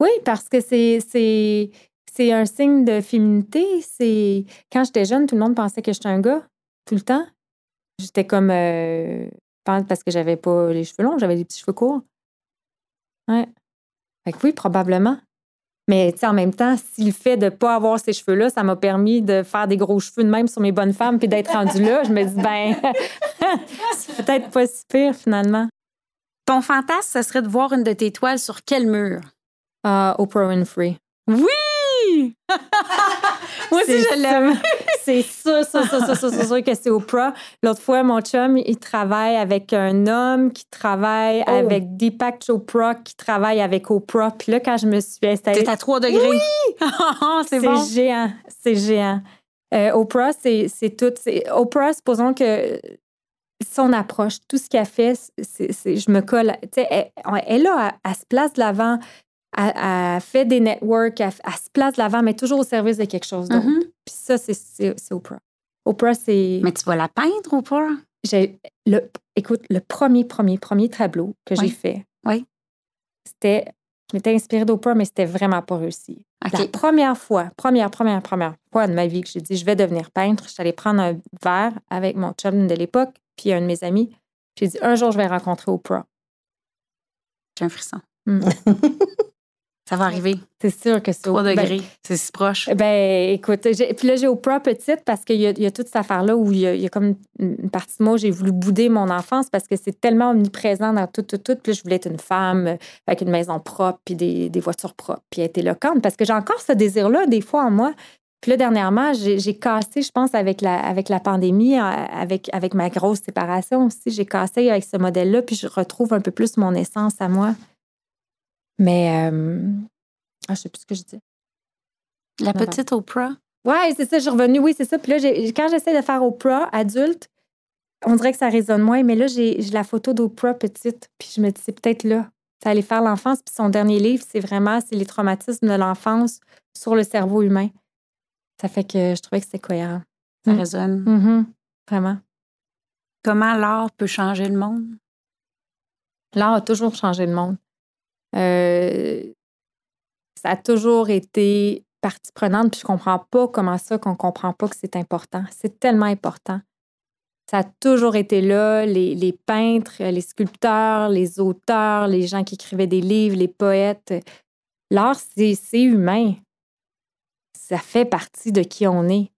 Oui, parce que c'est, c'est, c'est un signe de féminité. C'est Quand j'étais jeune, tout le monde pensait que j'étais un gars, tout le temps. J'étais comme. euh, parce que j'avais pas les cheveux longs, j'avais des petits cheveux courts. Ouais. Fait que oui, probablement. Mais en même temps, si le fait de ne pas avoir ces cheveux-là, ça m'a permis de faire des gros cheveux de même sur mes bonnes femmes puis d'être rendue là, je me dis, ben, c'est peut-être pas si pire finalement. Ton fantasme, ce serait de voir une de tes toiles sur quel mur? Ah, Oprah Winfrey. Oui! Moi aussi, je l'aime. C'est sûr, sûr, sûr, sûr, sûr, sûr, que c'est Oprah. L'autre fois, mon chum, il travaille avec un homme qui travaille Oh. avec Deepak Chopra, qui travaille avec Oprah. Puis là, quand je me suis installée, T'es à 3 degrés. c'est c'est bon. géant. C'est géant. Euh, Oprah, c'est c'est tout. Oprah, supposons que son approche, tout ce qu'elle fait, c'est- c'est- je me colle. Elle, elle, là, elle, elle se place de l'avant, elle, elle fait des networks, elle, elle se place de l'avant, mais toujours au service de quelque chose d'autre. Mhm. Puis ça, c'est- c'est c'est Oprah. Oprah, c'est. Mais tu vas la peindre j'ai- le, écoute, le premier, premier, premier tableau que Oui. j'ai fait, Oui. c'était. Je m'étais inspirée d'Oprah, mais c'était vraiment pas réussi. OK. La première fois, première, première, première fois de ma vie que j'ai dit je vais devenir peintre, je suis allée prendre un verre avec mon chum de l'époque, puis un de mes amis. J'ai dit un jour, je vais rencontrer Oprah. J'ai un frisson. Mm. Ça va arriver. C'est sûr que c'est 3 Ben, degrés. c'est si proche. Ben, écoute, puis là, j'ai Oprah petite parce qu'il y, y a toute cette affaire-là où il y a, il y a comme une partie de moi, j'ai voulu bouder mon enfance parce que c'est tellement omniprésent dans tout, tout, tout. Puis là, je voulais être une femme euh, avec une maison propre, puis des, des voitures propres, puis être éloquente parce que j'ai encore ce désir-là, des fois, en moi. Puis là, dernièrement, j'ai cassé, je pense, avec la, avec la pandémie, avec, avec ma grosse séparation aussi. J'ai cassé avec ce modèle-là, puis je retrouve un peu plus mon essence à moi. Mais, euh, ah, je sais plus ce que je dis. La non. petite Oprah? Ouais, c'est ça, je suis revenue. Oui, c'est ça. Puis là, quand j'essaie de faire Oprah adulte, on dirait que ça résonne moins. Mais là, j'ai la photo d'Oprah petite. Puis je me dis, c'est peut-être là. Ça allait faire l'enfance. Puis son dernier livre, c'est vraiment c'est les traumatismes de l'enfance sur le cerveau humain. Ça fait que je trouvais que c'était cohérent. Ça Mm. résonne. Mhm. Vraiment. Comment l'art peut changer le monde? L'art a toujours changé le monde. Euh, ça a toujours été partie prenante, puis je comprends pas comment ça qu'on comprend pas que c'est important. C'est tellement important. Ça a toujours été là, les, les peintres, les sculpteurs, les auteurs, les gens qui écrivaient des livres, les poètes. L'art, c'est humain. Ça fait partie de qui on est.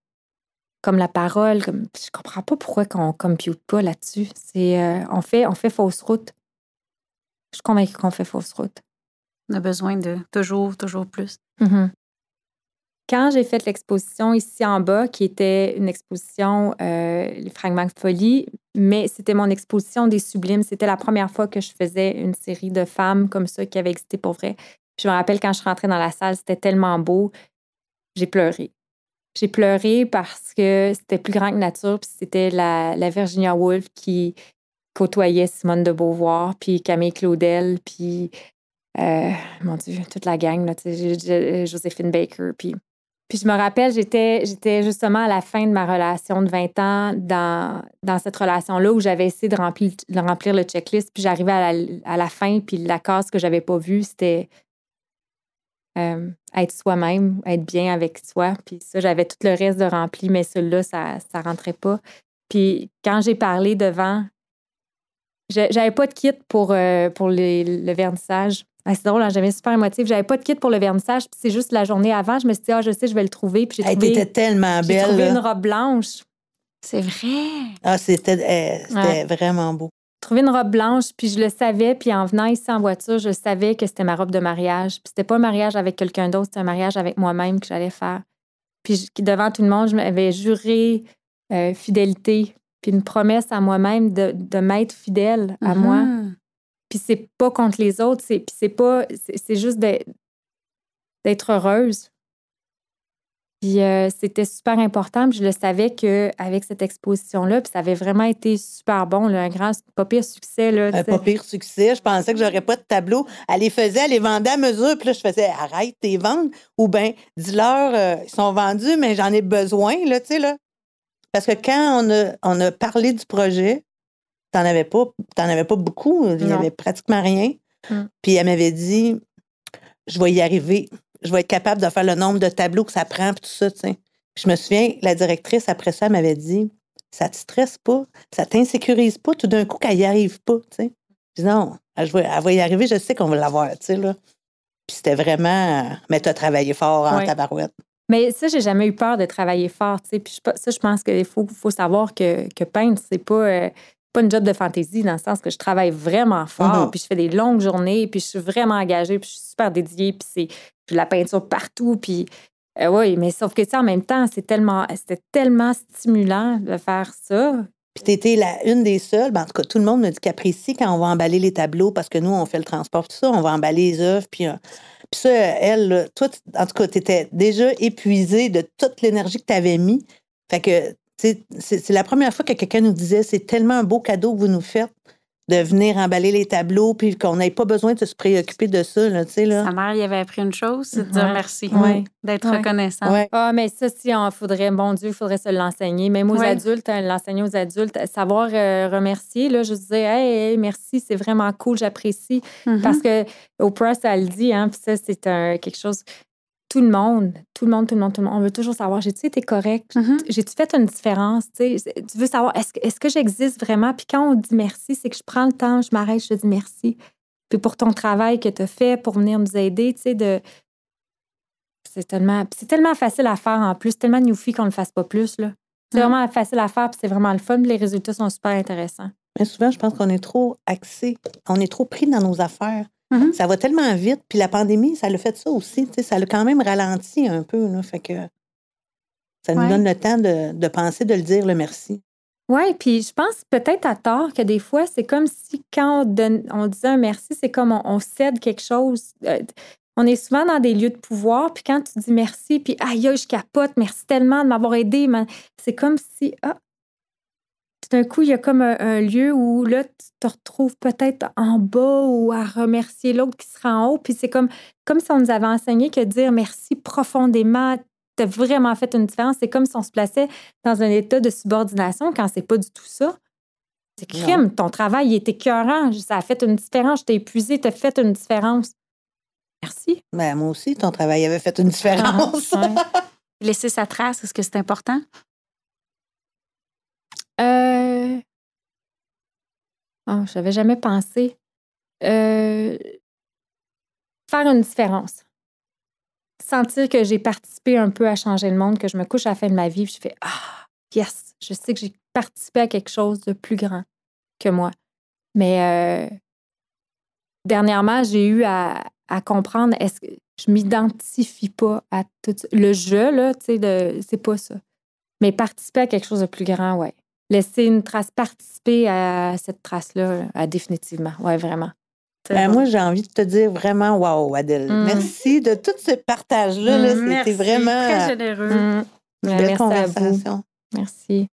Comme la parole, comme je comprends pas pourquoi qu'on compute pas là-dessus. C'est euh, on fait on fait fausse route. Je suis convaincue qu'on fait fausse route. On a besoin de toujours, toujours plus. Mhm. Quand j'ai fait l'exposition ici en bas, qui était une exposition, euh, les fragments de folie, mais c'était mon exposition des sublimes. C'était la première fois que je faisais une série de femmes comme ça qui avaient existé pour vrai. Je me rappelle quand je rentrée dans la salle, c'était tellement beau. J'ai pleuré. J'ai pleuré parce que c'était plus grand que nature, puis c'était la, la Virginia Woolf qui côtoyait Simone de Beauvoir, puis Camille Claudel, puis euh, mon Dieu, toute la gang, là, j'ai- Joséphine Baker. Puis, puis je me rappelle, j'étais, j'étais justement à la fin de ma relation de 20 ans dans, dans cette relation-là où j'avais essayé de remplir, de remplir le checklist. Puis j'arrivais à la, à la fin, puis la case que j'avais pas vue, c'était euh, être soi-même, être bien avec soi. Puis ça, j'avais tout le reste de rempli, mais celui-là, ça ne rentrait pas. Puis quand j'ai parlé devant, j'avais pas de kit pour, euh, pour le vernissage. Ah, c'est drôle, hein, j'avais super émotive. J'avais pas de kit pour le vernissage, puis c'est juste la journée avant, je me suis dit, ah, je sais, je vais le trouver. Puis j'ai Elle trouvé, était tellement j'ai belle. trouvé là. une robe blanche. C'est vrai. Ah, c'était euh, Ouais. vraiment beau. trouvé une robe blanche, puis je le savais, puis en venant ici en voiture, je savais que c'était ma robe de mariage. Puis c'était pas un mariage avec quelqu'un d'autre, c'était un mariage avec moi-même que j'allais faire. Puis je- devant tout le monde, je m'avais juré euh, fidélité, puis une promesse à moi-même de, de m'être fidèle à moi. Puis c'est pas contre les autres, c'est puis c'est pas c'est juste d'être heureuse. Puis euh, c'était super important, puis je le savais qu'avec cette exposition-là, puis ça avait vraiment été super bon, là, un grand, pas pire succès. Là, Un sais. pas pire succès. Je pensais que j'aurais pas de tableau. Elle les faisait, elle les vendait à mesure. Puis là, je faisais arrête tes ventes. Ou bien, dis-leur, euh, ils sont vendus, mais j'en ai besoin, là, tu sais, là. Parce que quand on a, on a parlé du projet, t'en avais pas, t'en avais pas beaucoup. Il n'y avait pratiquement rien. Mm. Puis elle m'avait dit, je vais y arriver. Je vais être capable de faire le nombre de tableaux que ça prend, puis tout ça, tu sais. Je me souviens, la directrice, après ça, elle m'avait dit, ça te stresse pas, ça t'insécurise pas tout d'un coup qu'elle y arrive pas, tu sais. Non, elle va, elle va y arriver, je sais qu'on va l'avoir, tu sais, là. Puis c'était vraiment, mais t'as travaillé fort en Ouais. tabarouette. Mais ça, j'ai jamais eu peur de travailler fort, tu sais. Puis ça, je pense qu'il faut, faut savoir que, que peindre, c'est pas, euh, pas une job de fantaisie dans le sens que je travaille vraiment fort, Mhm. puis je fais des longues journées, puis je suis vraiment engagée, puis je suis super dédiée, puis c'est de la peinture partout, puis euh, oui, mais sauf que ça, en même temps, c'est tellement, c'était tellement stimulant de faire ça. Puis t'étais la une des seules, ben, en tout cas, tout le monde me dit qu'apprécie quand on va emballer les tableaux, parce que nous, on fait le transport, tout ça, on va emballer les œuvres, puis, euh, puis ça, elle, là, toi, tu- en tout cas, t'étais déjà épuisée de toute l'énergie que tu avais mis. Fait que, tu c'est c'est la première fois que quelqu'un nous disait, c'est tellement un beau cadeau que vous nous faites de venir emballer les tableaux, puis qu'on n'ait pas besoin de se préoccuper de ça, là, tu sais, là. Sa mère y avait appris une chose, c'est de dire Ouais. merci, Ouais. d'être Ouais. reconnaissant. Ouais. Ah, mais ça, si on faudrait, bon Dieu, il faudrait se l'enseigner. Même aux Ouais. adultes, hein, l'enseigner aux adultes, savoir euh, remercier, là, je disais, hey, hey, merci, c'est vraiment cool, j'apprécie. Mhm. Parce que Oprah, ça le dit, hein, puis ça, c'est un- quelque chose. Tout le monde, tout le monde, tout le monde, tout le monde, on veut toujours savoir, j'ai-tu été correct? Mhm. J'ai-tu fait une différence? Tu veux savoir, est-ce que, est-ce que j'existe vraiment? Puis quand on dit merci, c'est que je prends le temps, je m'arrête, je te dis merci. Puis pour ton travail que tu as fait, pour venir nous aider, tu sais, de. C'est tellement, tellement facile à faire en plus, tellement newfie qu'on ne le fasse pas plus. Là. C'est Mm. vraiment facile à faire, puis c'est vraiment le fun. puis Les résultats sont super intéressants. Mais souvent, je pense qu'on est trop axé, on est trop pris dans nos affaires. Mhm. Ça va tellement vite. Puis la pandémie, ça l'a fait ça aussi. Ça l'a quand même ralenti un peu. Là, fait que ça nous Ouais. donne le temps de, de penser, de le dire, le merci. Oui, puis je pense peut-être à tort que des fois, c'est comme si quand on, donne, on disait un merci, c'est comme on, on cède quelque chose. Euh, on est souvent dans des lieux de pouvoir, puis quand tu dis merci, puis aïe, je capote, merci tellement de m'avoir aidé, c'est comme si, ah, d'un coup, il y a comme un, un lieu où là, tu te retrouves peut-être en bas ou à remercier l'autre qui sera en haut, puis c'est comme, comme si on nous avait enseigné que dire merci profondément, t'as vraiment fait une différence. C'est comme si on se plaçait dans un état de subordination quand c'est pas du tout ça. C'est crime. Ton travail, il était écœurant. Ça a fait une différence. Je t'ai épuisé, t'as fait une différence. Merci. Ben, moi aussi, ton travail avait fait une différence. Ouais. Laisser sa trace, est-ce que c'est important? Euh... Oh, je n'avais jamais pensé. Euh, Faire une différence. Sentir que j'ai participé un peu à changer le monde, que je me couche à la fin de ma vie, je fais Ah, yes, je sais que j'ai participé à quelque chose de plus grand que moi. Mais euh, dernièrement, j'ai eu à, comprendre est-ce que je m'identifie pas à tout. Le jeu, là, tu sais, c'est pas ça. Mais participer à quelque chose de plus grand, ouais. Laisser une trace, participer à cette trace-là, à définitivement. Ouais, vraiment. Ben, moi, j'ai envie de te dire vraiment wow, Adèle. Mm. Merci de tout ce partage-là. là. Mm, C'était vraiment Très généreux. Mm. une Ouais, belle merci à vous. conversation. Merci.